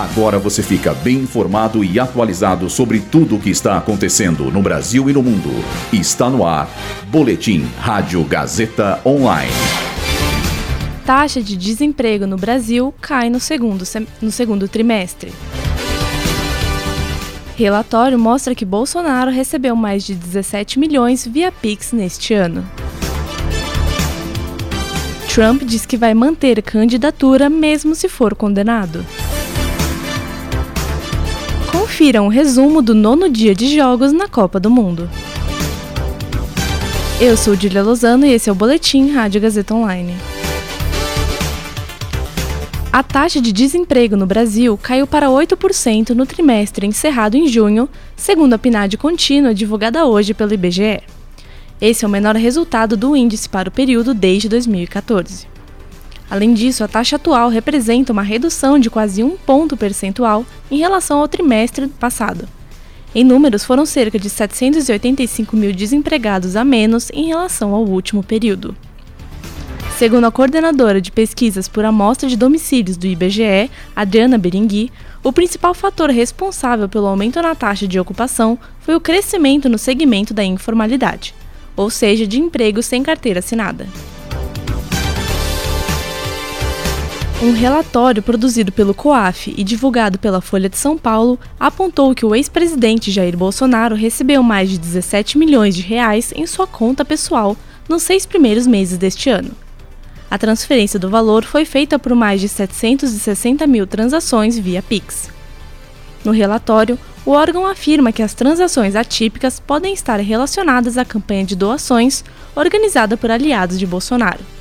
Agora você fica bem informado e atualizado sobre tudo o que está acontecendo no Brasil e no mundo. Está no ar. Boletim Rádio Gazeta Online. Taxa de desemprego no Brasil cai no segundo, no segundo trimestre. Relatório mostra que Bolsonaro recebeu mais de 17 milhões via Pix neste ano. Trump diz que vai manter candidatura mesmo se for condenado. Confira um resumo do nono dia de jogos na Copa do Mundo. Eu sou Julia Lozano e esse é o Boletim Rádio Gazeta Online. A taxa de desemprego no Brasil caiu para 8% no trimestre encerrado em junho, segundo a PNAD contínua divulgada hoje pelo IBGE. Esse é o menor resultado do índice para o período desde 2014. Além disso, a taxa atual representa uma redução de quase um ponto percentual em relação ao trimestre passado. Em números, foram cerca de 785 mil desempregados a menos em relação ao último período. Segundo a coordenadora de pesquisas por amostra de domicílios do IBGE, Adriana Berengui, o principal fator responsável pelo aumento na taxa de ocupação foi o crescimento no segmento da informalidade, ou seja, de empregos sem carteira assinada. Um relatório produzido pelo COAF e divulgado pela Folha de São Paulo apontou que o ex-presidente Jair Bolsonaro recebeu mais de 17 milhões de reais em sua conta pessoal nos seis primeiros meses deste ano. A transferência do valor foi feita por mais de 760 mil transações via Pix. No relatório, o órgão afirma que as transações atípicas podem estar relacionadas à campanha de doações organizada por aliados de Bolsonaro.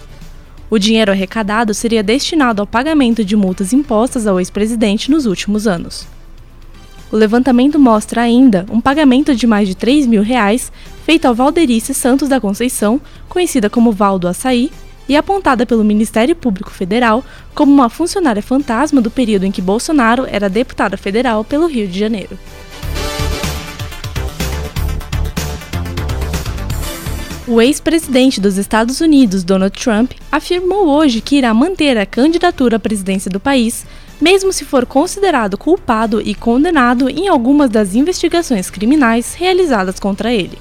O dinheiro arrecadado seria destinado ao pagamento de multas impostas ao ex-presidente nos últimos anos. O levantamento mostra ainda um pagamento de mais de 3 mil reais feito ao Valderice Santos da Conceição, conhecida como Valdo Açaí, e apontada pelo Ministério Público Federal como uma funcionária fantasma do período em que Bolsonaro era deputada federal pelo Rio de Janeiro. O ex-presidente dos Estados Unidos, Donald Trump, afirmou hoje que irá manter a candidatura à presidência do país, mesmo se for considerado culpado e condenado em algumas das investigações criminais realizadas contra ele.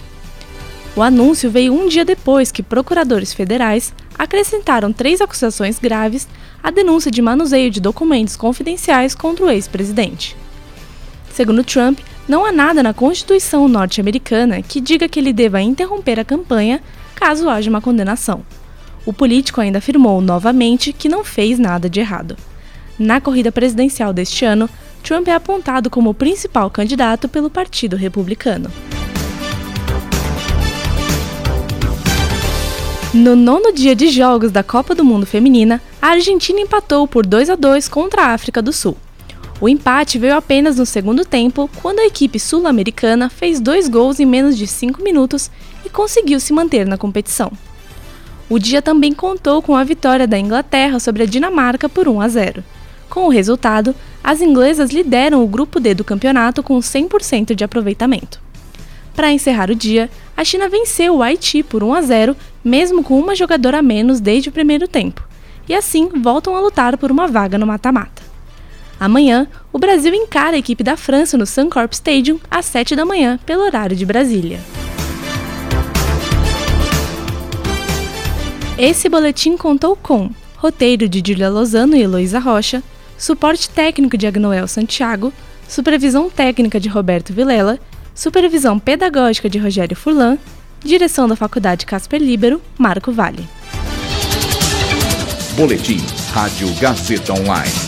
O anúncio veio um dia depois que procuradores federais acrescentaram três acusações graves à denúncia de manuseio de documentos confidenciais contra o ex-presidente. Segundo Trump, não há nada na Constituição norte-americana que diga que ele deva interromper a campanha caso haja uma condenação. O político ainda afirmou novamente que não fez nada de errado. Na corrida presidencial deste ano, Trump é apontado como o principal candidato pelo Partido Republicano. No nono dia de jogos da Copa do Mundo Feminina, a Argentina empatou por 2 a 2 contra a África do Sul. O empate veio apenas no segundo tempo, quando a equipe sul-americana fez dois gols em menos de cinco minutos e conseguiu se manter na competição. O dia também contou com a vitória da Inglaterra sobre a Dinamarca por 1 a 0. Com o resultado, as inglesas lideram o grupo D do campeonato com 100% de aproveitamento. Para encerrar o dia, a China venceu o Haiti por 1 a 0, mesmo com uma jogadora a menos desde o primeiro tempo, e assim voltam a lutar por uma vaga no mata-mata. Amanhã, o Brasil encara a equipe da França no Suncorp Stadium às 7 da manhã, pelo horário de Brasília. Esse boletim contou com roteiro de Julia Lozano e Heloísa Rocha, suporte técnico de Agnoel Santiago, supervisão técnica de Roberto Vilela, supervisão pedagógica de Rogério Furlan, direção da Faculdade Casper Libero, Marco Vale. Boletim Rádio Gazeta Online.